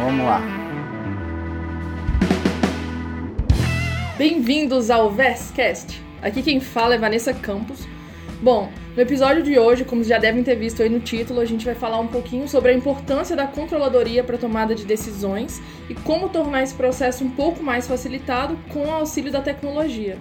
Vamos lá. Bem-vindos ao VESCast. Aqui quem fala é Vanessa Campos. Bom, no episódio de hoje, como já devem ter visto aí no título, a gente vai falar um pouquinho sobre a importância da controladoria para a tomada de decisões e como tornar esse processo um pouco mais facilitado com o auxílio da tecnologia.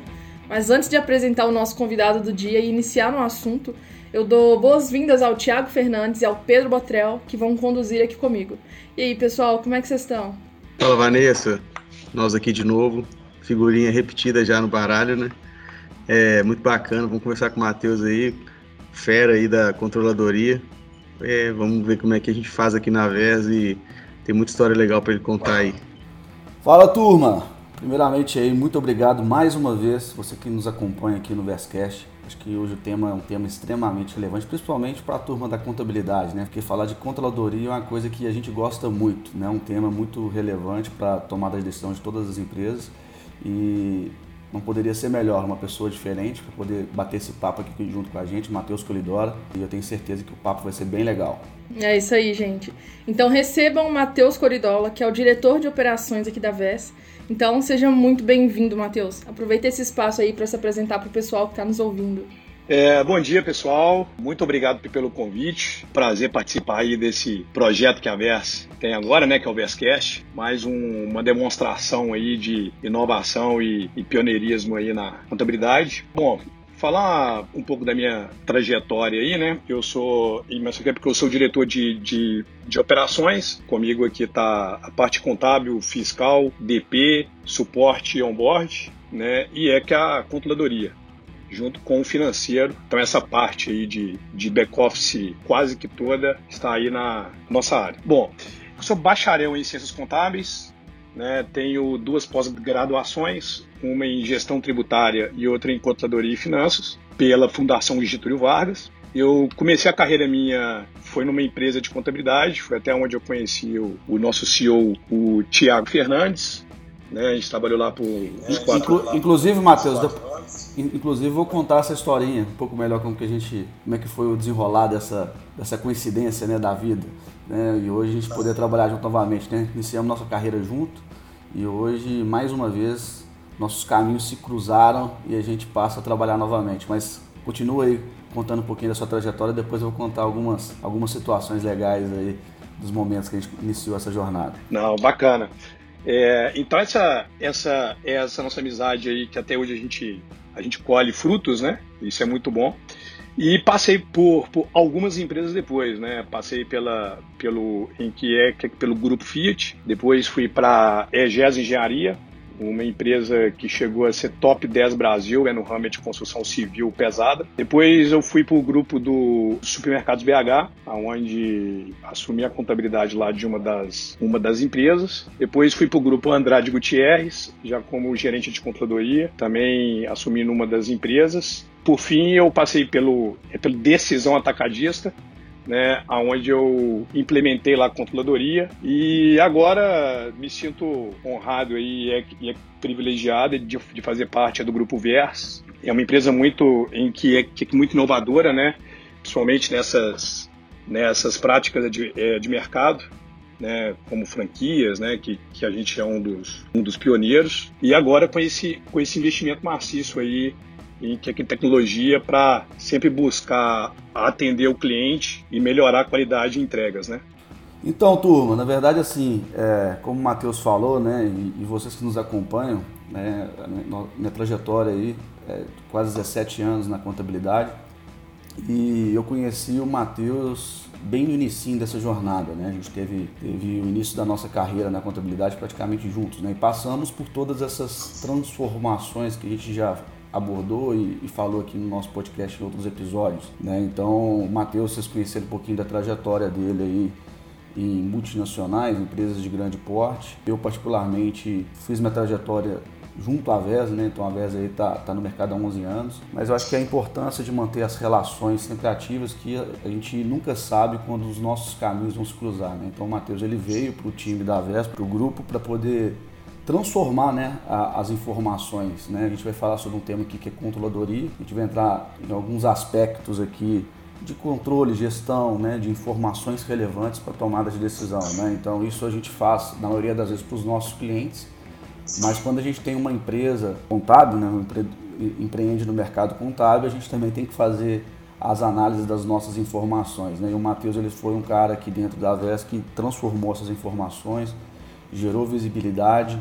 Mas antes de apresentar o nosso convidado do dia e iniciar no assunto, eu dou boas-vindas ao Tiago Fernandes e ao Pedro Botrel, que vão conduzir aqui comigo. E aí, pessoal, como é que vocês estão? Fala, Vanessa. Nós aqui de novo. Figurinha repetida já no baralho, né? É muito bacana. Vamos conversar com o Matheus aí, fera aí da controladoria. É, vamos ver como é que a gente faz aqui na VES e tem muita história legal para ele contar aí. Fala, turma! Primeiramente aí, muito obrigado mais uma vez, você que nos acompanha aqui no Verscast. Acho que hoje o tema é um tema extremamente relevante, principalmente para a turma da contabilidade, né? Porque falar de controladoria é uma coisa que a gente gosta muito, né? Um tema muito relevante para a tomada de decisão de todas as empresas e não poderia ser melhor uma pessoa diferente para poder bater esse papo aqui junto com a gente, Matheus Colidora, e eu tenho certeza que o papo vai ser bem legal. É isso aí, gente. Então recebam o Matheus Coridola, que é o diretor de operações aqui da VES então, seja muito bem-vindo, Matheus. Aproveita esse espaço aí para se apresentar para o pessoal que está nos ouvindo. É, bom dia, pessoal. Muito obrigado pelo convite. Prazer participar aí desse projeto que a Vers tem agora, né, que é o Verscast. Mais um, uma demonstração aí de inovação e, e pioneirismo aí na contabilidade. Bom, falar um pouco da minha trajetória aí, né? Eu sou, mas é porque eu sou diretor de, de, de operações. Comigo aqui está a parte contábil, fiscal, DP, suporte e onboard, né? E é que a controladoria junto com o financeiro. Então essa parte aí de, de back-office quase que toda está aí na nossa área. Bom, eu sou bacharel em ciências contábeis, né? tenho duas pós-graduações, uma em gestão tributária e outra em contadoria e finanças, pela Fundação Getúlio Vargas. Eu comecei a carreira minha, foi numa empresa de contabilidade, foi até onde eu conheci o, o nosso CEO, o Tiago Fernandes. Né? A gente trabalhou lá por uns quatro Inclu Inclusive, Matheus, inclusive vou contar essa historinha um pouco melhor como que a gente, como é que foi o desenrolar dessa, dessa coincidência né, da vida. Né? E hoje a gente poder trabalhar junto novamente. Né? Iniciamos nossa carreira junto e hoje, mais uma vez, nossos caminhos se cruzaram e a gente passa a trabalhar novamente. Mas continua aí contando um pouquinho da sua trajetória, depois eu vou contar algumas, algumas situações legais aí dos momentos que a gente iniciou essa jornada. Não, bacana. É, então essa, essa, essa nossa amizade aí, que até hoje a gente, a gente colhe frutos, né? Isso é muito bom. E passei por, por algumas empresas depois, né? Passei pela, pelo, em que é, é pelo grupo Fiat, depois fui para EGES Engenharia, uma empresa que chegou a ser top 10 Brasil, é no ramo de construção civil pesada. Depois eu fui para o grupo do Supermercados BH, onde assumi a contabilidade lá de uma das, uma das empresas. Depois fui para o grupo Andrade Gutierrez, já como gerente de controladoria, também assumi numa das empresas. Por fim, eu passei pelo, pelo Decisão Atacadista, né, onde eu implementei lá a controladoria e agora me sinto honrado aí, e é, é privilegiado de, de, fazer parte do grupo Vers. É uma empresa muito em que é, que é muito inovadora, né, principalmente nessas nessas práticas de, é, de mercado. Né, como franquias, né, que, que a gente é um dos, um dos pioneiros, e agora com esse, com esse investimento maciço aí em tecnologia para sempre buscar atender o cliente e melhorar a qualidade de entregas, né? Então, turma, na verdade, assim, é, como o Matheus falou, né, e, e, vocês que nos acompanham, né, minha, minha trajetória aí, é quase 17 anos na contabilidade, e eu conheci o Matheus bem no início dessa jornada, né? A gente teve, teve o início da nossa carreira na contabilidade praticamente juntos, né? E passamos por todas essas transformações que a gente já abordou e, e, falou aqui no nosso podcast em outros episódios. Né? Então, o Matheus, vocês conheceram um pouquinho da trajetória dele aí em multinacionais, empresas de grande porte. Eu, particularmente, fiz minha trajetória junto à VES, né? então a VES aí está tá no mercado há 11 anos, mas eu acho que a importância de manter as relações sempre ativas, que a gente nunca sabe quando os nossos caminhos vão se cruzar. Né? Então o Matheus ele veio para o time da VES, para o grupo, para poder transformar né, a, as informações. Né? A gente vai falar sobre um tema aqui que é controladoria, a gente vai entrar em alguns aspectos aqui de controle, gestão, né, de informações relevantes para tomada de decisão. Né? Então isso a gente faz na maioria das vezes para os nossos clientes, mas quando a gente tem uma empresa contábil, né, empreende no mercado contábil, a gente também tem que fazer as análises das nossas informações. Né? E o Matheus ele foi um cara aqui dentro da VES que transformou essas informações, gerou visibilidade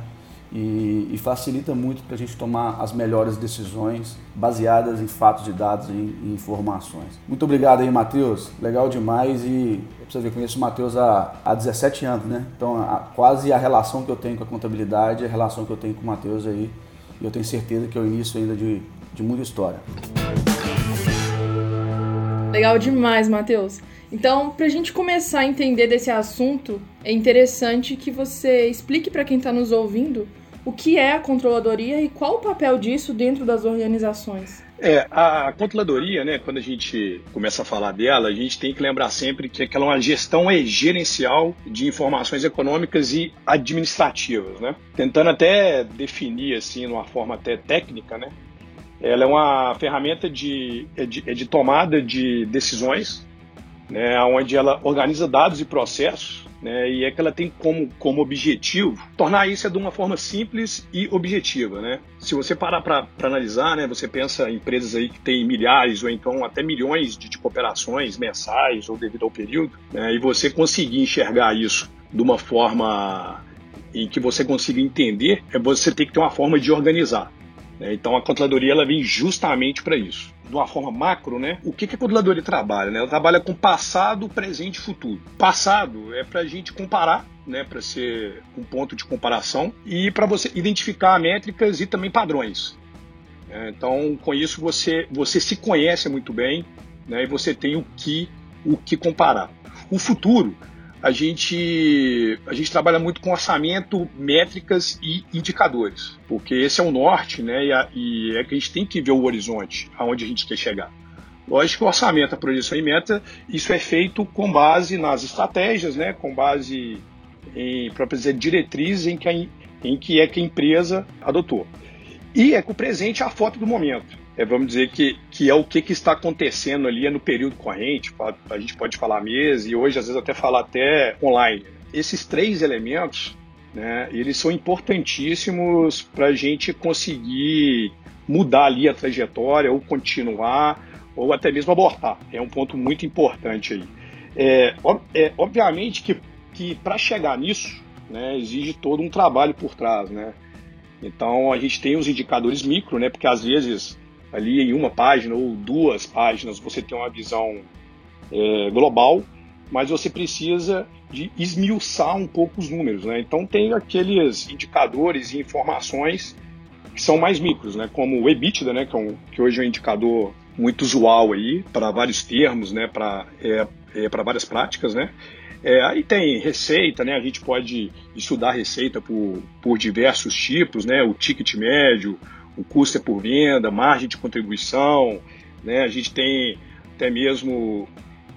e, e facilita muito para a gente tomar as melhores decisões baseadas em fatos e dados e, e informações. Muito obrigado aí, Matheus. Legal demais e você ver, conheço o Matheus há, há 17 anos, né? Então, a, quase a relação que eu tenho com a contabilidade é a relação que eu tenho com o Matheus aí. E eu tenho certeza que é o início ainda de, de muita história. Legal demais, Matheus. Então, para a gente começar a entender desse assunto, é interessante que você explique para quem está nos ouvindo o que é a controladoria e qual o papel disso dentro das organizações. É, a controladoria, né, quando a gente começa a falar dela, a gente tem que lembrar sempre que ela é uma gestão gerencial de informações econômicas e administrativas, né? Tentando até definir assim, de uma forma até técnica, né? Ela é uma ferramenta de, é de, é de tomada de decisões, né, onde ela organiza dados e processos né, e é que ela tem como, como objetivo tornar isso de uma forma simples e objetiva. Né? Se você parar para analisar, né, você pensa em empresas aí que têm milhares ou então até milhões de tipo, operações mensais ou devido ao período, né, e você conseguir enxergar isso de uma forma em que você consiga entender, é você ter que ter uma forma de organizar. Né? Então a controladoria ela vem justamente para isso. De uma forma macro, né? O que, que a controladoria trabalha? Né? Ela trabalha com passado, presente e futuro. Passado é para a gente comparar, né? Para ser um ponto de comparação e para você identificar métricas e também padrões. Né? Então, com isso você você se conhece muito bem, né? E você tem o que o que comparar. O futuro a gente, a gente trabalha muito com orçamento, métricas e indicadores, porque esse é o norte, né? E, a, e é que a gente tem que ver o horizonte, aonde a gente quer chegar. Lógico que o orçamento, a projeção e meta, isso é feito com base nas estratégias, né? Com base em próprias diretrizes em que, a, em que é que a empresa adotou. E é que o presente a foto do momento é, vamos dizer que, que é o que, que está acontecendo ali no período corrente, a gente pode falar mês e hoje às vezes até falar até online. Esses três elementos, né, eles são importantíssimos para a gente conseguir mudar ali a trajetória ou continuar ou até mesmo abortar. É um ponto muito importante aí. É, é obviamente que, que para chegar nisso, né, exige todo um trabalho por trás, né? Então a gente tem os indicadores micro, né? Porque às vezes ali em uma página ou duas páginas você tem uma visão é, global, mas você precisa de esmiuçar um pouco os números, né? Então tem aqueles indicadores e informações que são mais micros, né? Como o EBITDA, né? Que, é um, que hoje é um indicador muito usual aí para vários termos, né? Para é, é, para várias práticas, né? É, aí tem receita, né? A gente pode estudar receita por, por diversos tipos, né? O ticket médio, o custo é por venda, margem de contribuição, né? A gente tem até mesmo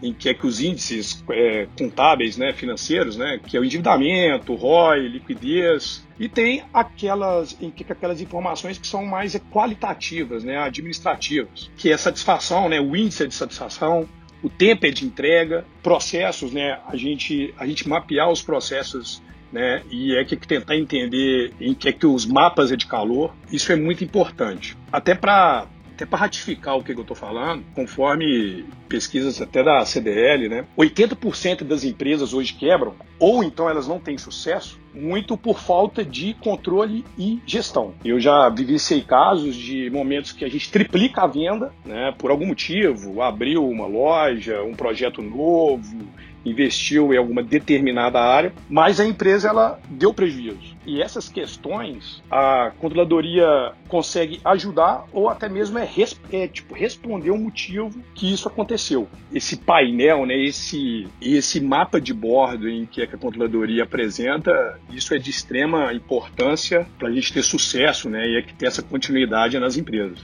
em que é que os índices é, contábeis, né, financeiros, né, que é o endividamento, ROI, liquidez, e tem aquelas, em que, aquelas informações que são mais qualitativas, né, administrativas, que é satisfação, né, o índice de satisfação, o tempo é de entrega, processos, né, a gente, a gente mapear os processos né? E é que tentar entender em que é que os mapas é de calor, isso é muito importante. Até para até para ratificar o que eu estou falando, conforme pesquisas até da CDL, né, 80% das empresas hoje quebram, ou então elas não têm sucesso, muito por falta de controle e gestão. Eu já vivenciei casos de momentos que a gente triplica a venda, né, por algum motivo, abriu uma loja, um projeto novo, investiu em alguma determinada área, mas a empresa ela deu prejuízo. E essas questões a controladoria consegue ajudar ou até mesmo é, é tipo responder o motivo que isso aconteceu. Esse painel, né, esse esse mapa de bordo em que a controladoria apresenta, isso é de extrema importância para a gente ter sucesso, né, e é que ter essa continuidade nas empresas.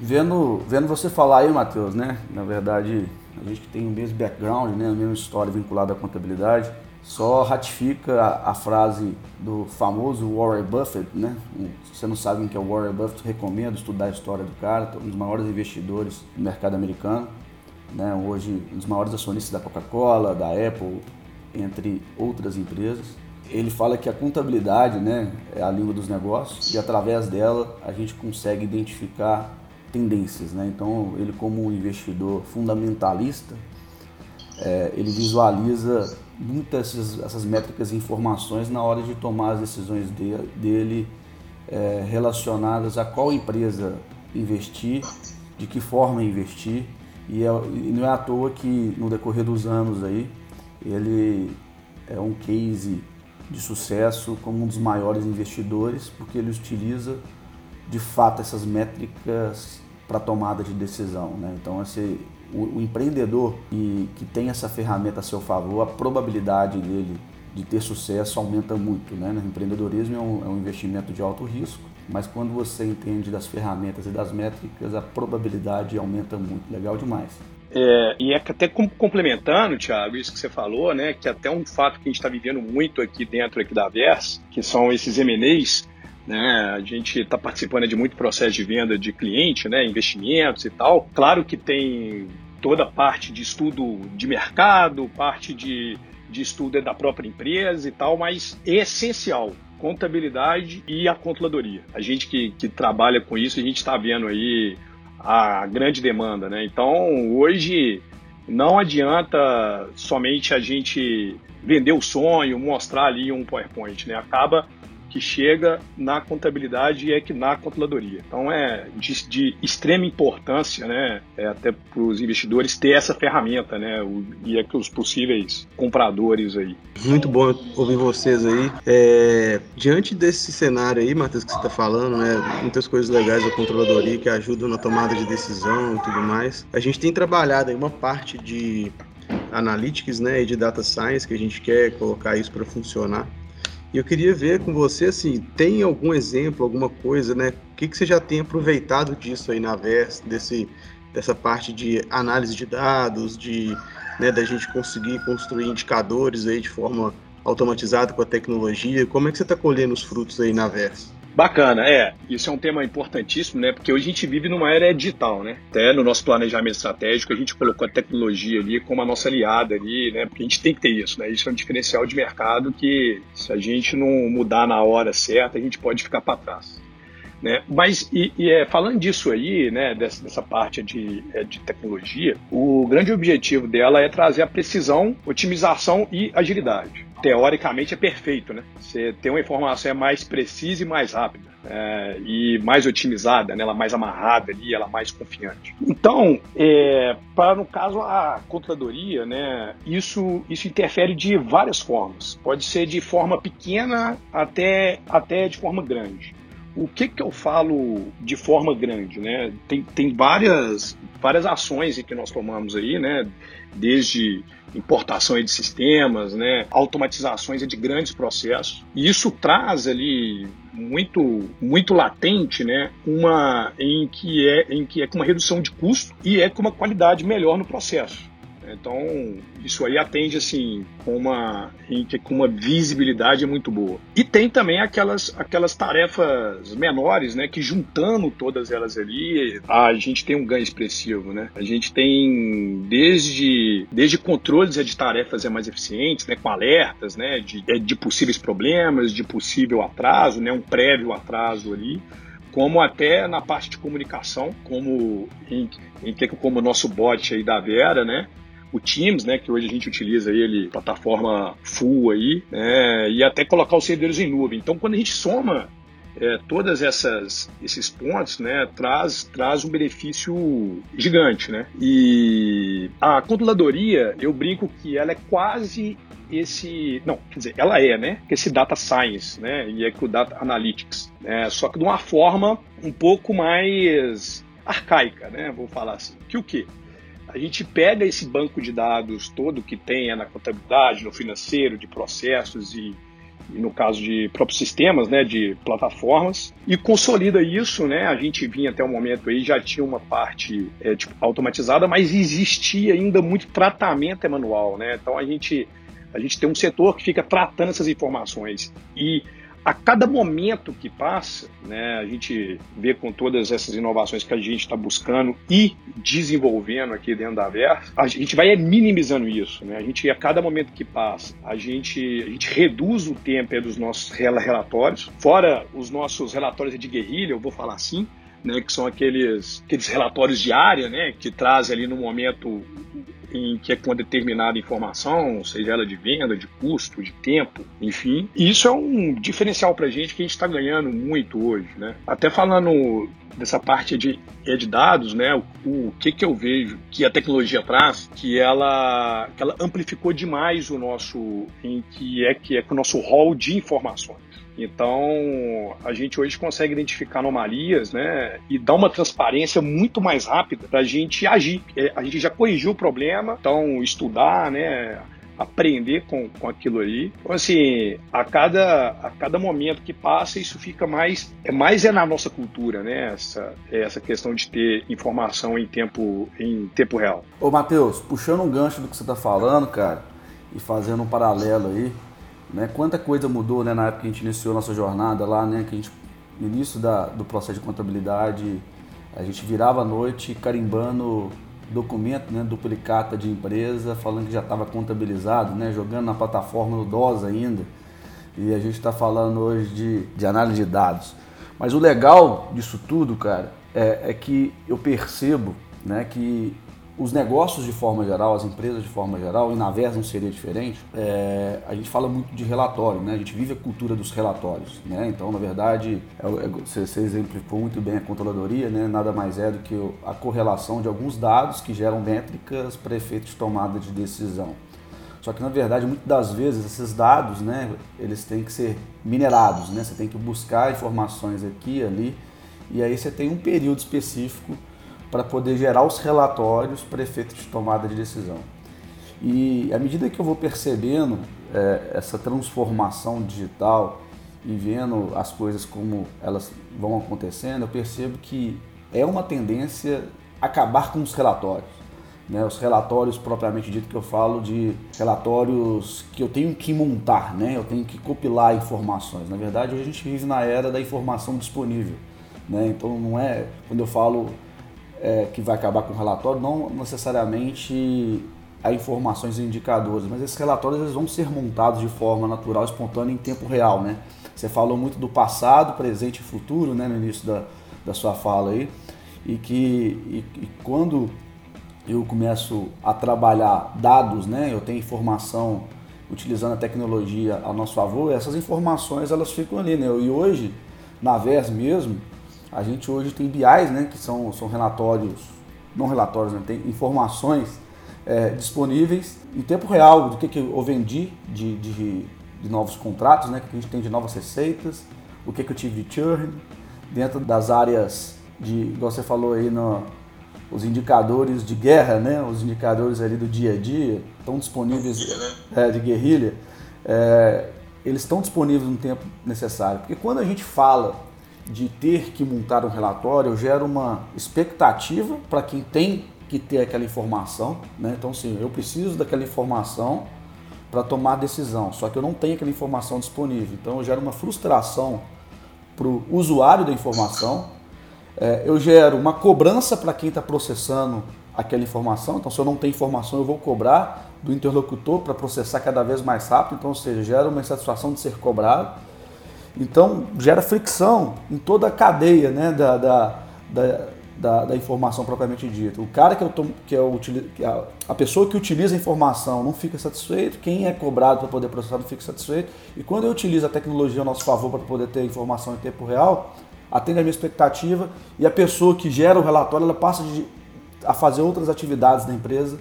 Vendo, vendo você falar aí, Matheus, né? Na verdade, a gente que tem o mesmo background, né, a mesma história vinculada à contabilidade, só ratifica a, a, frase do famoso Warren Buffett, né? Se você não sabe quem é o Warren Buffett, recomendo estudar a história do cara, um dos maiores investidores do mercado americano. né, hoje um dos maiores acionistas da Coca-Cola, da Apple, entre outras empresas. Ele fala que a contabilidade né, é a língua dos negócios e através dela a gente consegue identificar tendências. Né? Então, ele como um investidor fundamentalista, é, ele visualiza muitas essas, essas, métricas e informações na hora de tomar as decisões de, dele é, relacionadas a qual empresa investir, de que forma investir. E, é, e não é à toa que no decorrer dos anos aí ele é um case de sucesso como um dos maiores investidores, porque ele utiliza de fato essas métricas para tomada de decisão. Né? Então, esse, o, o empreendedor que, que tem essa ferramenta a seu favor, a probabilidade dele de ter sucesso aumenta muito. Né? O empreendedorismo é um, é um investimento de alto risco, mas quando você entende das ferramentas e das métricas, a probabilidade aumenta muito. Legal demais. É, e é até complementando, Thiago, isso que você falou, né, que até um fato que a gente está vivendo muito aqui dentro aqui da Vers, que são esses M&As, né, a gente está participando de muito processo de venda de cliente, né, investimentos e tal. Claro que tem toda a parte de estudo de mercado, parte de, de estudo da própria empresa e tal, mas é essencial contabilidade e a controladoria. A gente que, que trabalha com isso, a gente está vendo aí a grande demanda, né? Então, hoje não adianta somente a gente vender o sonho, mostrar ali um PowerPoint, né? Acaba que chega na contabilidade e é que na controladoria. Então é de, de extrema importância, né, é até para os investidores ter essa ferramenta, né, o, e é que os possíveis compradores aí. Muito bom ouvir vocês aí. É, diante desse cenário aí, Matheus, que você está falando, né, muitas coisas legais da controladoria que ajudam na tomada de decisão e tudo mais. A gente tem trabalhado aí uma parte de analytics, né, e de data science que a gente quer colocar isso para funcionar. Eu queria ver com você, assim, tem algum exemplo, alguma coisa, né? O que, que você já tem aproveitado disso aí na VERS, desse, dessa parte de análise de dados, de né, da gente conseguir construir indicadores aí de forma automatizada com a tecnologia? Como é que você está colhendo os frutos aí na VERS? Bacana, é. Isso é um tema importantíssimo, né? Porque hoje a gente vive numa era digital, né? Até no nosso planejamento estratégico a gente colocou a tecnologia ali como a nossa aliada ali, né? Porque a gente tem que ter isso, né? Isso é um diferencial de mercado que se a gente não mudar na hora certa, a gente pode ficar para trás. Né? Mas, e, e é, falando disso aí, né, dessa, dessa parte de, é, de tecnologia, o grande objetivo dela é trazer a precisão, otimização e agilidade. Teoricamente é perfeito, né? Você tem uma informação é mais precisa e mais rápida. É, e mais otimizada, né? ela mais amarrada ali, ela mais confiante. Então, é, para no caso a contadoria, né, isso, isso interfere de várias formas. Pode ser de forma pequena até, até de forma grande o que, que eu falo de forma grande, né? Tem, tem várias, várias ações que nós tomamos aí, né? Desde importação de sistemas, né? Automatizações de grandes processos. E isso traz ali muito, muito latente, né? Uma em que é em que é com uma redução de custo e é com uma qualidade melhor no processo. Então, isso aí atende assim com uma, com uma visibilidade muito boa. E tem também aquelas, aquelas tarefas menores, né, que juntando todas elas ali, a gente tem um ganho expressivo, né? A gente tem desde, desde controles de tarefas mais eficientes, né, com alertas, né, de, de possíveis problemas, de possível atraso, né, um prévio atraso ali como até na parte de comunicação, como em, em como o nosso bot aí da Vera, né? O Teams, né, que hoje a gente utiliza ele, plataforma full aí, né, e até colocar os servidores em nuvem. Então, quando a gente soma é, todas essas esses pontos, né, traz traz um benefício gigante, né? E a controladoria, eu brinco que ela é quase esse, não, quer dizer, ela é, né? Esse data science, né? E é que o data analytics, né? Só que de uma forma um pouco mais arcaica, né? Vou falar assim. Que o quê? A gente pega esse banco de dados todo que tem na contabilidade, no financeiro, de processos e, e, no caso de próprios sistemas, né, de plataformas, e consolida isso, né, a gente vinha até o momento aí, já tinha uma parte é, tipo, automatizada, mas existia ainda muito tratamento manual, né, então a gente, a gente tem um setor que fica tratando essas informações e a cada momento que passa, né, a gente vê com todas essas inovações que a gente está buscando e desenvolvendo aqui dentro da Versa, a gente vai minimizando isso. Né? A gente, a cada momento que passa, a gente, a gente reduz o tempo dos nossos relatórios, fora os nossos relatórios de guerrilha, eu vou falar assim, né, que são aqueles, aqueles relatórios diários, né, que trazem ali no momento em que é com determinada informação, seja ela de venda, de custo, de tempo, enfim. Isso é um diferencial para a gente que a gente está ganhando muito hoje, né? Até falando dessa parte de, é de dados, né? O, o, que que eu vejo que a tecnologia traz, que ela, que ela amplificou demais o nosso, em que é que é o nosso rol de informações. Então, a gente hoje consegue identificar anomalias né, e dar uma transparência muito mais rápida para a gente agir. É, a gente já corrigiu o problema, então estudar, né, aprender com, com aquilo ali. Então, assim, a cada, a cada momento que passa, isso fica mais. É mais é na nossa cultura, né? Essa, essa questão de ter informação em tempo, em tempo real. Ô, Matheus, puxando um gancho do que você está falando, cara, e fazendo um paralelo aí, né? Quanta coisa mudou né, na época que a gente iniciou nossa jornada lá, né? Que a gente, no início da, do processo de contabilidade, a gente virava a noite carimbando documento, né, duplicata de empresa, falando que já estava contabilizado, né, jogando na plataforma do DOS ainda. E a gente está falando hoje de, de análise de dados. Mas o legal disso tudo, cara, é, é que eu percebo né, que os negócios de forma geral, as empresas de forma geral, e na Vers não seria diferente, é, a gente fala muito de relatório, né? a gente vive a cultura dos relatórios. Né? Então, na verdade, é, é, você, você exemplificou muito bem a controladoria, né? nada mais é do que a correlação de alguns dados que geram métricas para efeitos de tomada de decisão. Só que, na verdade, muitas das vezes, esses dados, né, eles têm que ser minerados, né? você tem que buscar informações aqui e ali, e aí você tem um período específico para poder gerar os relatórios para efeito de tomada de decisão. E à medida que eu vou percebendo é, essa transformação digital e vendo as coisas como elas vão acontecendo, eu percebo que é uma tendência acabar com os relatórios. Né, os relatórios propriamente dito que eu falo de relatórios que eu tenho que montar, né, eu tenho que compilar informações. Na verdade, hoje a gente vive na era da informação disponível. Né, então não é quando eu falo é, que vai acabar com o relatório, não necessariamente a informações e indicadores, mas esses relatórios eles vão ser montados de forma natural, espontânea, em tempo real, né? Você falou muito do passado, presente e futuro, né, no início da, da sua fala aí, e que e, e quando eu começo a trabalhar dados, né, eu tenho informação utilizando a tecnologia a nosso favor, essas informações elas ficam ali, né? E hoje, na VES mesmo, a gente hoje tem BIs, né, que são, são relatórios, não relatórios, né, tem informações é, disponíveis em tempo real do que, que eu vendi de, de, de novos contratos, né, que a gente tem de novas receitas, o que, que eu tive de churn, dentro das áreas de, igual você falou aí, no, os indicadores de guerra, né, os indicadores ali do dia a dia, estão disponíveis é, de guerrilha, é, eles estão disponíveis no tempo necessário. Porque quando a gente fala de ter que montar um relatório, eu gero uma expectativa para quem tem que ter aquela informação. Né? Então, sim, eu preciso daquela informação para tomar decisão, só que eu não tenho aquela informação disponível. Então, eu gero uma frustração para o usuário da informação, é, eu gero uma cobrança para quem está processando aquela informação. Então, se eu não tenho informação, eu vou cobrar do interlocutor para processar cada vez mais rápido. Então, ou seja, gera uma insatisfação de ser cobrado. Então, gera fricção em toda a cadeia né, da, da, da, da, informação propriamente dita. O cara que, eu tô, que é a, a pessoa que utiliza a informação não fica satisfeito, quem é cobrado para poder processar não fica satisfeito. E quando eu utilizo a tecnologia a nosso favor para poder ter informação em tempo real, atende a minha expectativa e a pessoa que gera o relatório ela passa de, a fazer outras atividades da empresa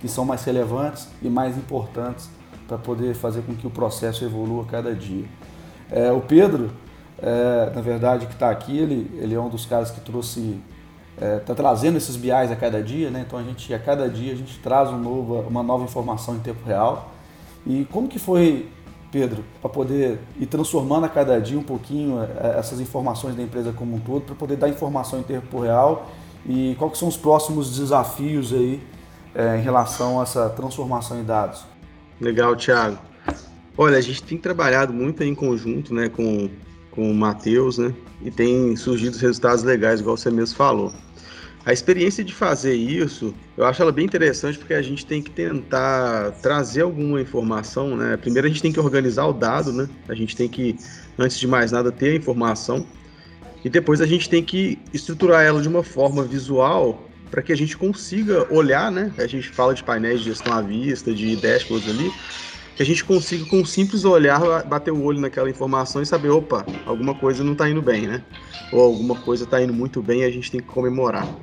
que são mais relevantes e mais importantes para poder fazer com que o processo evolua cada dia. É, o Pedro, é, na verdade, que está aqui, ele, ele é um dos caras que trouxe, está é, tá trazendo esses BIs a cada dia, né? Então a gente, a cada dia, a gente traz um novo, uma nova informação em tempo real. E como que foi, Pedro, para poder ir transformando a cada dia um pouquinho é, essas informações da empresa como um todo, para poder dar informação em tempo real e quais são os próximos desafios aí é, em relação a essa transformação em dados? Legal, Thiago. Olha, a gente tem trabalhado muito em conjunto, né, com, com o Matheus, né, e tem surgido resultados legais, igual você mesmo falou. A experiência de fazer isso, eu acho ela bem interessante porque a gente tem que tentar trazer alguma informação, né? Primeiro a gente tem que organizar o dado, né? A gente tem que, antes de mais nada, ter a informação. E depois a gente tem que estruturar ela de uma forma visual para que a gente consiga olhar, né? A gente fala de painéis de gestão à vista, de dashboards ali, que a gente consiga com um simples olhar bater o olho naquela informação e saber, opa, alguma coisa não está indo bem, né? Ou alguma coisa está indo muito bem e a gente tem que comemorar.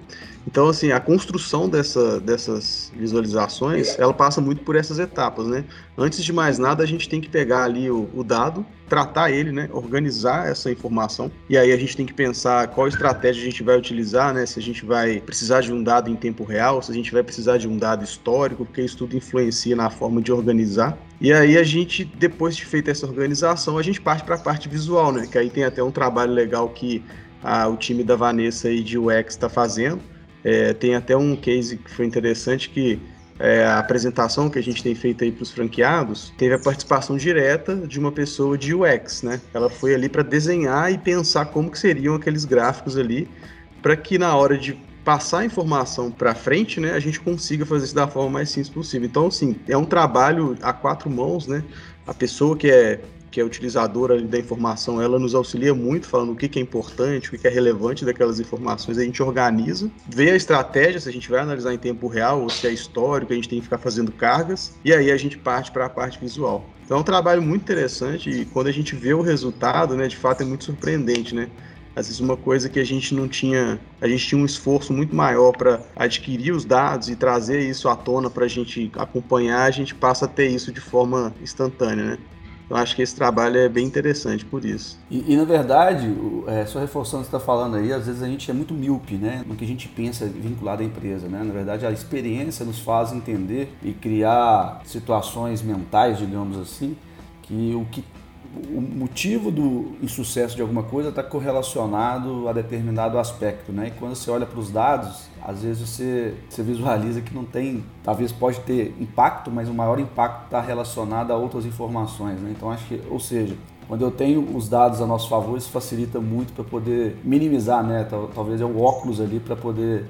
Então, assim, a construção dessa, dessas visualizações, ela passa muito por essas etapas, né? Antes de mais nada, a gente tem que pegar ali o, o, dado, tratar ele, né? Organizar essa informação. E aí a gente tem que pensar qual estratégia a gente vai utilizar, né? Se a gente vai precisar de um dado em tempo real, se a gente vai precisar de um dado histórico, porque isso tudo influencia na forma de organizar. E aí a gente, depois de feita essa organização, a gente parte para a parte visual, né? Que aí tem até um trabalho legal que a, o time da Vanessa e de UX está fazendo é, tem até um case que foi interessante que é, a apresentação que a gente tem feito aí para os franqueados teve a participação direta de uma pessoa de UX, né? Ela foi ali para desenhar e pensar como que seriam aqueles gráficos ali, para que na hora de passar a informação para frente, né, a gente consiga fazer isso da forma mais simples possível. Então, assim, é um trabalho a quatro mãos, né? A pessoa que é que é utilizadora da informação, ela nos auxilia muito, falando o que, que é importante, o que, é relevante daquelas informações. A gente organiza, vê a estratégia, se a gente vai analisar em tempo real ou se é histórico, a gente tem que ficar fazendo cargas, e aí a gente parte para a parte visual. Então é um trabalho muito interessante e quando a gente vê o resultado, né, de fato é muito surpreendente, né? às vezes uma coisa que a gente não tinha, a gente tinha um esforço muito maior para adquirir os dados e trazer isso à tona para a gente acompanhar, a gente passa a ter isso de forma instantânea, né? Eu acho que esse trabalho é bem interessante por isso. E, e na verdade, é, só reforçando o que você está falando aí, às vezes a gente é muito míope né, no que a gente pensa vinculado à empresa. Né? Na verdade, a experiência nos faz entender e criar situações mentais, digamos assim, que o que o motivo do insucesso de alguma coisa está correlacionado a determinado aspecto, né? E quando você olha para os dados, às vezes você, você visualiza que não tem, talvez pode ter impacto, mas o maior impacto está relacionado a outras informações, né? Então acho que, ou seja, quando eu tenho os dados a nosso favor, isso facilita muito para poder minimizar, né? Talvez é o óculos ali para poder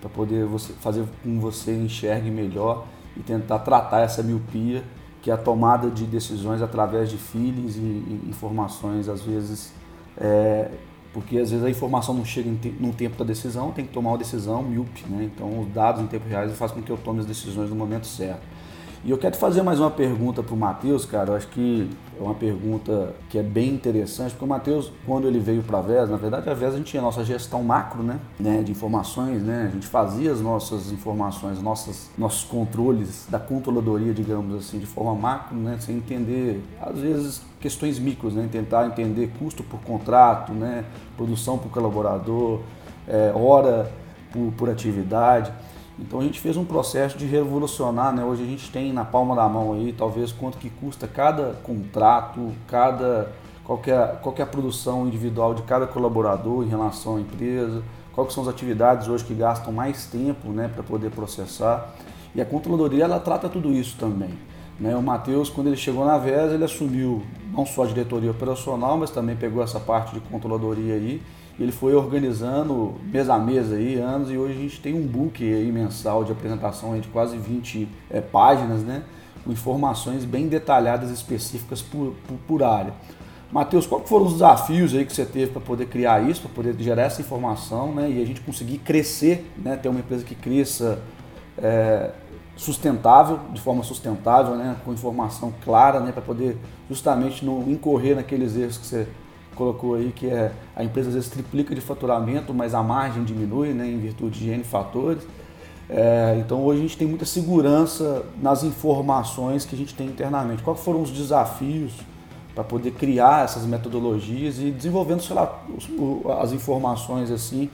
para poder você fazer com que você enxergue melhor e tentar tratar essa miopia que é a tomada de decisões através de feelings e, e informações, às vezes, é, porque às vezes a informação não chega no tempo da decisão, tem que tomar uma decisão míope, né? Então, os dados em tempo real fazem com que eu tome as decisões no momento certo. E eu quero fazer mais uma pergunta para o Matheus, cara. Eu acho que é uma pergunta que é bem interessante, porque o Matheus, quando ele veio para a VES, na verdade a VES a gente tinha a nossa gestão macro, né? né? De informações, né? A gente fazia as nossas informações, nossas, nossos controles da controladoria, digamos assim, de forma macro, né? Sem entender, às vezes, questões micros, né? Tentar entender custo por contrato, né? Produção por colaborador, é, hora por, por atividade. Então a gente fez um processo de revolucionar, né? Hoje a gente tem na palma da mão aí, talvez quanto que custa cada contrato, cada qualquer qualquer produção individual de cada colaborador em relação à empresa, quais são as atividades hoje que gastam mais tempo, né, para poder processar. E a controladoria ela trata tudo isso também. Né? O Matheus, quando ele chegou na VES, ele assumiu não só a diretoria operacional, mas também pegou essa parte de controladoria aí ele foi organizando mês a mês aí, anos, e hoje a gente tem um book aí mensal de apresentação aí de quase 20 é, páginas, né? Com informações bem detalhadas, específicas por, por, por área. Matheus, quais foram os desafios aí que você teve para poder criar isso, para poder gerar essa informação, né? E a gente conseguir crescer, né? Ter uma empresa que cresça é, sustentável, de forma sustentável, né? Com informação clara, né? Para poder justamente não incorrer naqueles erros que você colocou aí que é a empresa às vezes triplica de faturamento, mas a margem diminui, né, em virtude de N fatores. É, então hoje a gente tem muita segurança nas informações que a gente tem internamente. Quais foram os desafios para poder criar essas metodologias e desenvolvendo lá, as informações assim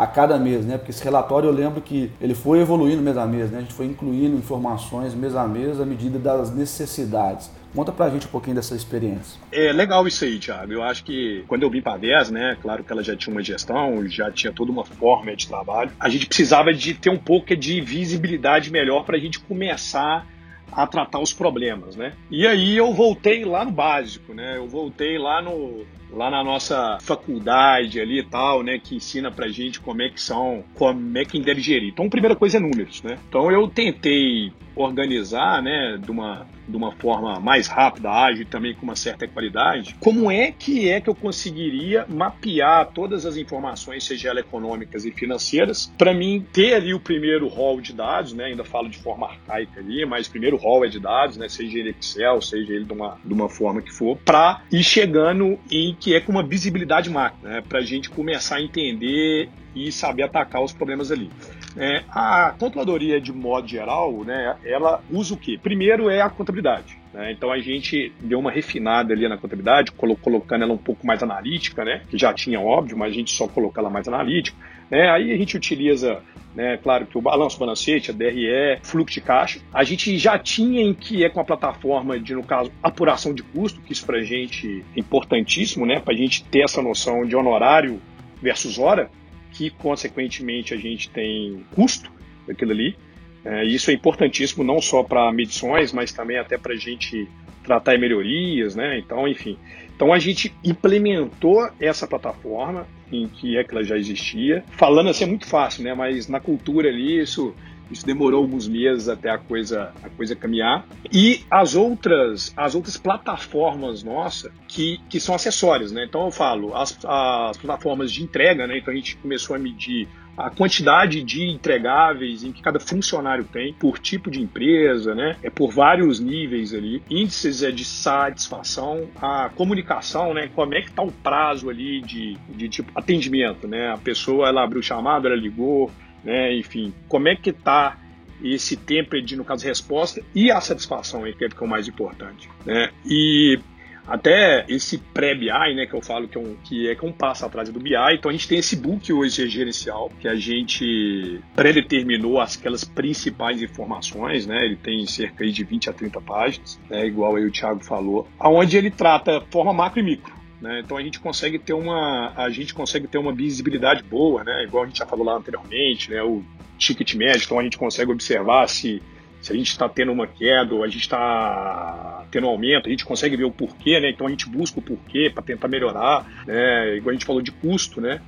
a cada mês, né? Porque esse relatório eu lembro que ele foi evoluindo mês a mês, né? A gente foi incluindo informações mês a mês à medida das necessidades. Conta pra gente um pouquinho dessa experiência. É legal isso aí, Thiago. Eu acho que quando eu vim pra 10, né, claro que ela já tinha uma gestão, já tinha toda uma forma de trabalho, a gente precisava de ter um pouco de visibilidade melhor para a gente começar a tratar os problemas, né? E aí eu voltei lá no básico, né? Eu voltei lá no lá na nossa faculdade ali e tal, né, que ensina pra gente como é que são, como é que deve gerir. Então, a primeira coisa é números, né? Então, eu tentei organizar, né, de uma, de uma forma mais rápida, ágil e também com uma certa qualidade, como é que é que eu conseguiria mapear todas as informações, seja elas econômicas e financeiras, para mim ter ali o primeiro rol de dados, né, ainda falo de forma arcaica ali, mas o primeiro rol é de dados, né, seja ele Excel, seja ele de uma, de uma forma que for, para ir chegando em que é com uma visibilidade macro, né, para a gente começar a entender e saber atacar os problemas ali. É, a controladoria, de modo geral, né, ela usa o quê? Primeiro é a contabilidade. Né? Então a gente deu uma refinada ali na contabilidade, colocando ela um pouco mais analítica, né? que já tinha óbvio, mas a gente só colocou ela mais analítica. Né? Aí a gente utiliza né? Claro que o balanço balancete, a DRE, fluxo de caixa. A gente já tinha em que é com a plataforma de, no caso, apuração de custo, que isso para a gente é importantíssimo, né? Para a gente ter essa noção de honorário versus hora que consequentemente a gente tem custo daquilo ali. É, isso é importantíssimo não só para medições, mas também até para a gente tratar melhorias, né? Então, enfim. Então a gente implementou essa plataforma em que é que ela já existia. Falando assim é muito fácil, né? Mas na cultura ali isso isso demorou alguns meses até a coisa, a coisa caminhar. E as outras, as outras plataformas nossas que, que são acessórios, né? Então eu falo, as, as plataformas de entrega, né? Então a gente começou a medir a quantidade de entregáveis em que cada funcionário tem, por tipo de empresa, né? É por vários níveis ali. Índices é de satisfação, a comunicação, né? Como é que tá o prazo ali de, de tipo atendimento, né? A pessoa ela abriu o chamado, ela ligou, né? Enfim, como é que está esse tempo de, no caso, resposta e a satisfação, que é o mais importante, né? E até esse pré-BI, né, que eu falo que é, um, que é é um passo atrás do BI, então a gente tem esse book hoje gerencial, que a gente predeterminou aquelas principais informações, né, ele tem cerca de 20 a 30 páginas, né, igual aí o Thiago falou, aonde ele trata forma macro e micro, né? Então a gente consegue ter uma a gente consegue ter uma visibilidade boa, né? Igual a gente já falou lá anteriormente, né? O ticket médio, então a gente consegue observar se se a gente está tendo uma queda ou a gente está tendo um aumento, a gente consegue ver o porquê, né? Então a gente busca o porquê para tentar melhorar, né? Igual a gente falou de custo, né?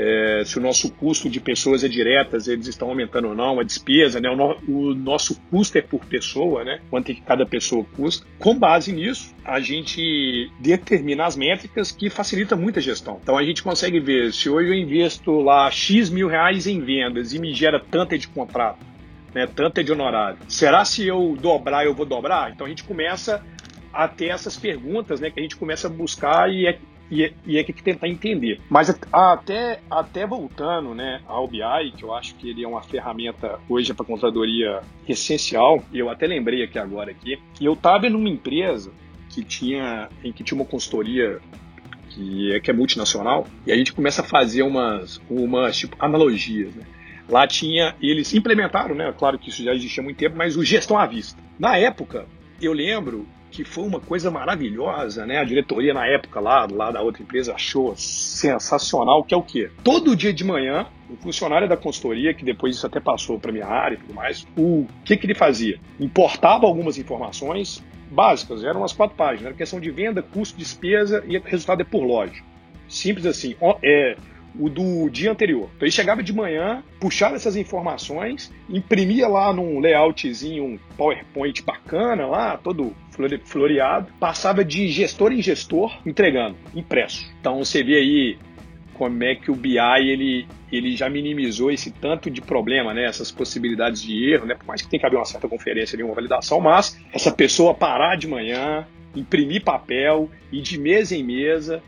É, se o nosso custo de pessoas é diretas, eles estão aumentando ou não, a despesa, né? O, no, o, nosso custo é por pessoa, né? Quanto é que cada pessoa custa. Com base nisso, a gente determina as métricas que facilita muito a gestão. Então a gente consegue ver se hoje eu investo lá X mil reais em vendas e me gera tanta de contrato, né? Tanta de honorário. Será se eu dobrar, eu vou dobrar? Então a gente começa a ter essas perguntas, né? Que a gente começa a buscar e é e, é que tentar entender. Mas até, até voltando né, ao BI, que eu acho que ele é uma ferramenta hoje para contadoria essencial, e eu até lembrei aqui agora aqui, que eu estava numa empresa que tinha, em que tinha uma consultoria que é, que é multinacional, e a gente começa a fazer umas, umas tipo, analogias, né? Lá tinha, eles implementaram, né? Claro que isso já existia há muito tempo, mas o gestão à vista. Na época, eu lembro que foi uma coisa maravilhosa, né? A diretoria na época lá, lá da outra empresa achou sensacional, que é o quê? Todo dia de manhã, o funcionário da consultoria, que depois isso até passou para minha área e tudo mais, o que, que ele fazia? Importava algumas informações básicas, eram as quatro páginas, era questão de venda, custo, despesa e resultado é por loja. Simples assim. É, o do dia anterior. Então ele chegava de manhã, puxava essas informações, imprimia lá num layoutzinho, um PowerPoint bacana lá, todo floreado, passava de gestor em gestor, entregando, impresso. Então você vê aí como é que o BI ele, ele já minimizou esse tanto de problema, né? essas possibilidades de erro, né? por mais que tenha que haver uma certa conferência ali, uma validação, mas essa pessoa parar de manhã, imprimir papel, ir de mesa em mesa,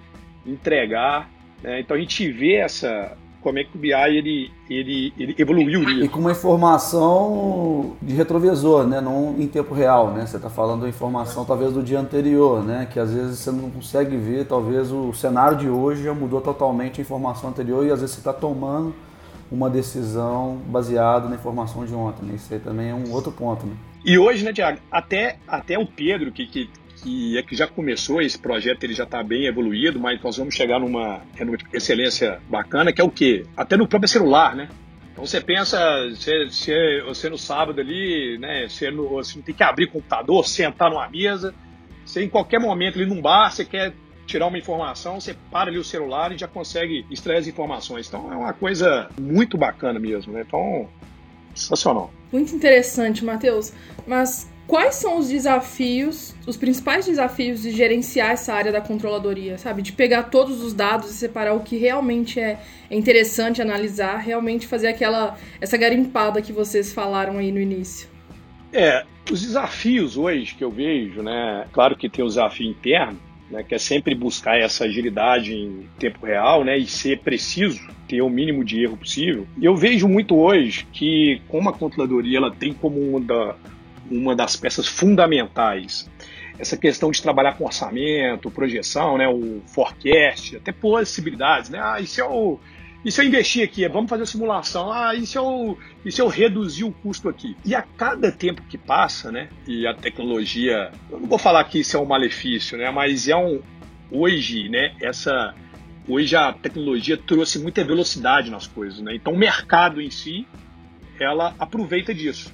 entregar, né? Então a gente vê essa como é que o BI ele, ele, ele evoluiu nisso. E com uma informação de retrovisor, né? não em tempo real. Né? Você está falando da informação talvez do dia anterior, né? que às vezes você não consegue ver, talvez o cenário de hoje já mudou totalmente a informação anterior e às vezes você está tomando uma decisão baseada na informação de ontem. Né? Isso aí também é um outro ponto. Né? E hoje, né, Tiago, até, até o Pedro, que, que que é que já começou, esse projeto ele já está bem evoluído, mas nós vamos chegar numa, numa excelência bacana, que é o quê? Até no próprio celular, né? Então você pensa, você, você, você no sábado ali, né, você, no, você não tem que abrir computador, sentar numa mesa, você em qualquer momento ali num bar, você quer tirar uma informação, você para ali o celular e já consegue extrair as informações. Então é uma coisa muito bacana mesmo, né? Então, sensacional. Muito interessante, Matheus. Mas quais são os desafios, os principais desafios de gerenciar essa área da controladoria, sabe? De pegar todos os dados e separar o que realmente é, interessante analisar, realmente fazer aquela essa garimpada que vocês falaram aí no início. É, os desafios hoje que eu vejo, né? Claro que tem o desafio interno, né, que é sempre buscar essa agilidade em tempo real né, e ser preciso, ter o mínimo de erro possível. Eu vejo muito hoje que, como a controladoria ela tem como uma, da, uma das peças fundamentais essa questão de trabalhar com orçamento, projeção, né, o forecast, até possibilidades. Né? Ah, e se eu e se eu investir aqui? Vamos fazer simulação. Ah, e se eu, e se eu reduzir o custo aqui? E a cada tempo que passa, né? E a tecnologia, eu não vou falar que isso é um malefício, né? Mas é um hoje, né? Essa hoje a tecnologia trouxe muita velocidade nas coisas, né? Então o mercado em si, ela aproveita disso.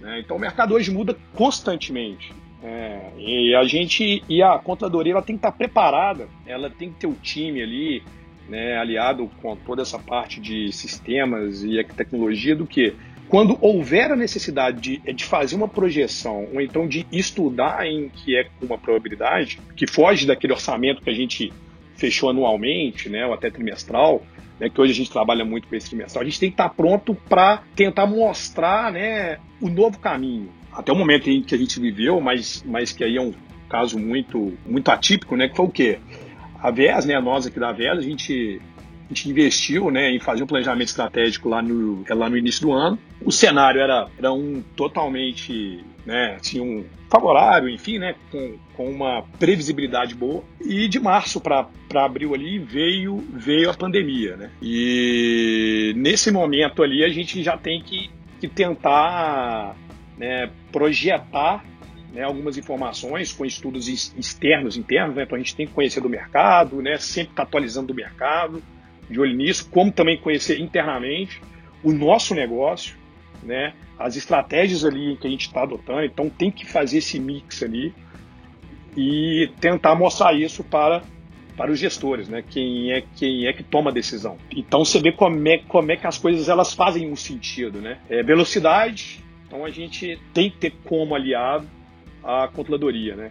Né? Então o mercado hoje muda constantemente. É, e a gente e a contadoria ela tem que estar preparada, ela tem que ter o time ali, né, aliado com toda essa parte de sistemas e tecnologia, do que quando houver a necessidade de, de fazer uma projeção ou então de estudar em que é uma probabilidade que foge daquele orçamento que a gente fechou anualmente, né, ou até trimestral, né, que hoje a gente trabalha muito com esse trimestral, a gente tem que estar pronto para tentar mostrar né, o novo caminho. Até o momento em que a gente viveu, mas, mas que aí é um caso muito, muito atípico, né, que foi o quê? a VES, né, nós aqui da VES, a gente, a gente investiu né, em fazer um planejamento estratégico lá no, lá no início do ano. O cenário era, era um totalmente né, assim, um favorável, enfim, né, com, com uma previsibilidade boa. E de março para abril ali veio, veio a pandemia. Né? E nesse momento ali a gente já tem que, que tentar né, projetar né, algumas informações com estudos externos, internos, né, então a gente tem que conhecer do mercado, né, sempre estar tá atualizando do mercado, de olho nisso, como também conhecer internamente o nosso negócio, né, as estratégias ali que a gente está adotando, então tem que fazer esse mix ali e tentar mostrar isso para para os gestores, né? Quem é quem é que toma a decisão. Então você vê como é, como é que as coisas elas fazem um sentido, né? É velocidade. Então a gente tem que ter como aliado a controladoria, né?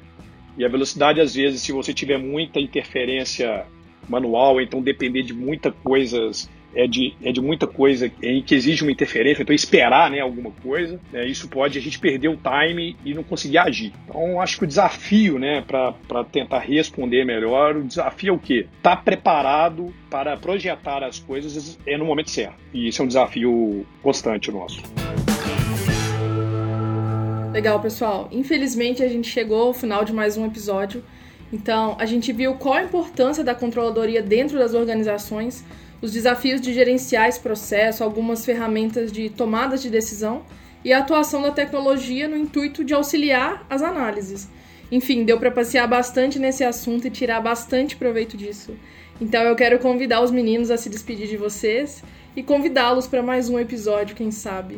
E a velocidade, às vezes, se você tiver muita interferência manual, então depender de muita coisas, é de, é de muita coisa em que exige uma interferência, então esperar né, alguma coisa, né, isso pode a gente perder o time e não conseguir agir. Então, acho que o desafio, né, para tentar responder melhor, o desafio é o quê? Estar tá preparado para projetar as coisas é no momento certo. E isso é um desafio constante nosso. Legal, pessoal. Infelizmente a gente chegou ao final de mais um episódio. Então, a gente viu qual a importância da controladoria dentro das organizações, os desafios de gerenciar esse processo, algumas ferramentas de tomadas de decisão e a atuação da tecnologia no intuito de auxiliar as análises. Enfim, deu para passear bastante nesse assunto e tirar bastante proveito disso. Então, eu quero convidar os meninos a se despedir de vocês e convidá-los para mais um episódio, quem sabe.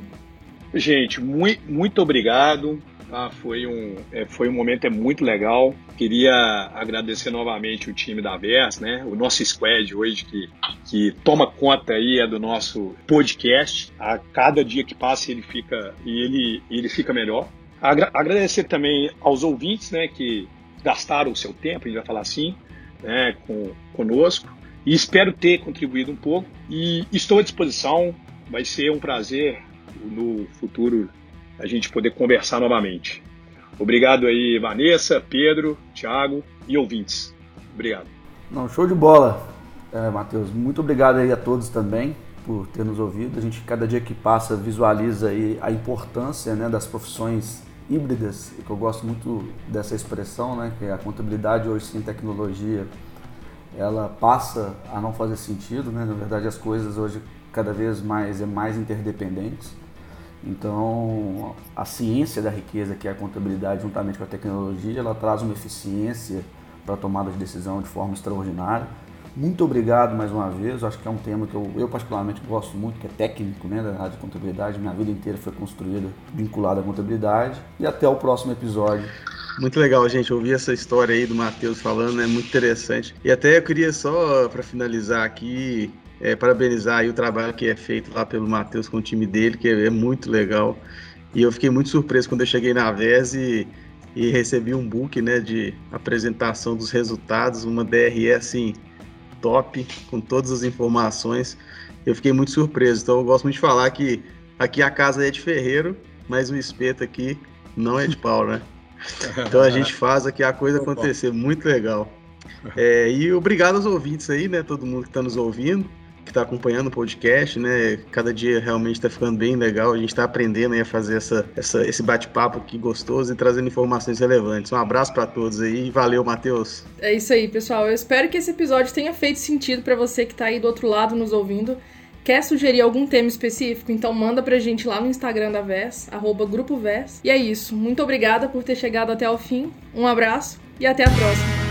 Gente, muito, muito obrigado. Tá? Foi, um, é, foi um momento é muito legal. Queria agradecer novamente o time da Vers, né? o nosso squad hoje que, que toma conta aí é do nosso podcast. A cada dia que passa ele fica, ele, ele fica melhor. Agra agradecer também aos ouvintes né, que gastaram o seu tempo, a gente vai falar assim, né, com, conosco. E espero ter contribuído um pouco. E estou à disposição. Vai ser um prazer no futuro a gente poder conversar novamente. Obrigado aí, Vanessa, Pedro, Thiago e ouvintes. Obrigado. Não, show de bola, é, Matheus. Muito obrigado aí a todos também por ter nos ouvido. A gente, cada dia que passa, visualiza aí a importância né, das profissões híbridas, que eu gosto muito dessa expressão, né, que é a contabilidade hoje sem tecnologia, ela passa a não fazer sentido, né? Na verdade, as coisas hoje cada vez mais é mais interdependentes. Então, a ciência da riqueza, que é a contabilidade, juntamente com a tecnologia, ela traz uma eficiência para a tomada de decisão de forma extraordinária. Muito obrigado mais uma vez. Acho que é um tema que eu, eu particularmente gosto muito, que é técnico, né, da área de contabilidade. Minha vida inteira foi construída vinculada à contabilidade. E até o próximo episódio. Muito legal, gente, ouvir essa história aí do Matheus falando, é muito interessante. E até eu queria só, para finalizar aqui, é, parabenizar o trabalho que é feito lá pelo Matheus com o time dele, que é, é, muito legal. E eu fiquei muito surpreso quando eu cheguei na VES e, e recebi um book né, de apresentação dos resultados, uma DRE assim top, com todas as informações. Eu fiquei muito surpreso. Então, eu gosto muito de falar que aqui a casa é de ferreiro, mas o espeto aqui não é de pau, né? Então a gente faz aqui a coisa acontecer. Muito legal. É, e obrigado aos ouvintes aí, né? Todo mundo que está nos ouvindo que está acompanhando o podcast, né? Cada dia realmente está ficando bem legal. A gente está aprendendo a fazer essa, essa esse bate-papo aqui gostoso e trazendo informações relevantes. Um abraço para todos aí. Valeu, Matheus. É isso aí, pessoal. Eu espero que esse episódio tenha feito sentido para você que está aí do outro lado nos ouvindo. Quer sugerir algum tema específico? Então manda pra gente lá no Instagram da VES, arroba Grupo VES. E é isso. Muito obrigada por ter chegado até o fim. Um abraço e até a próxima.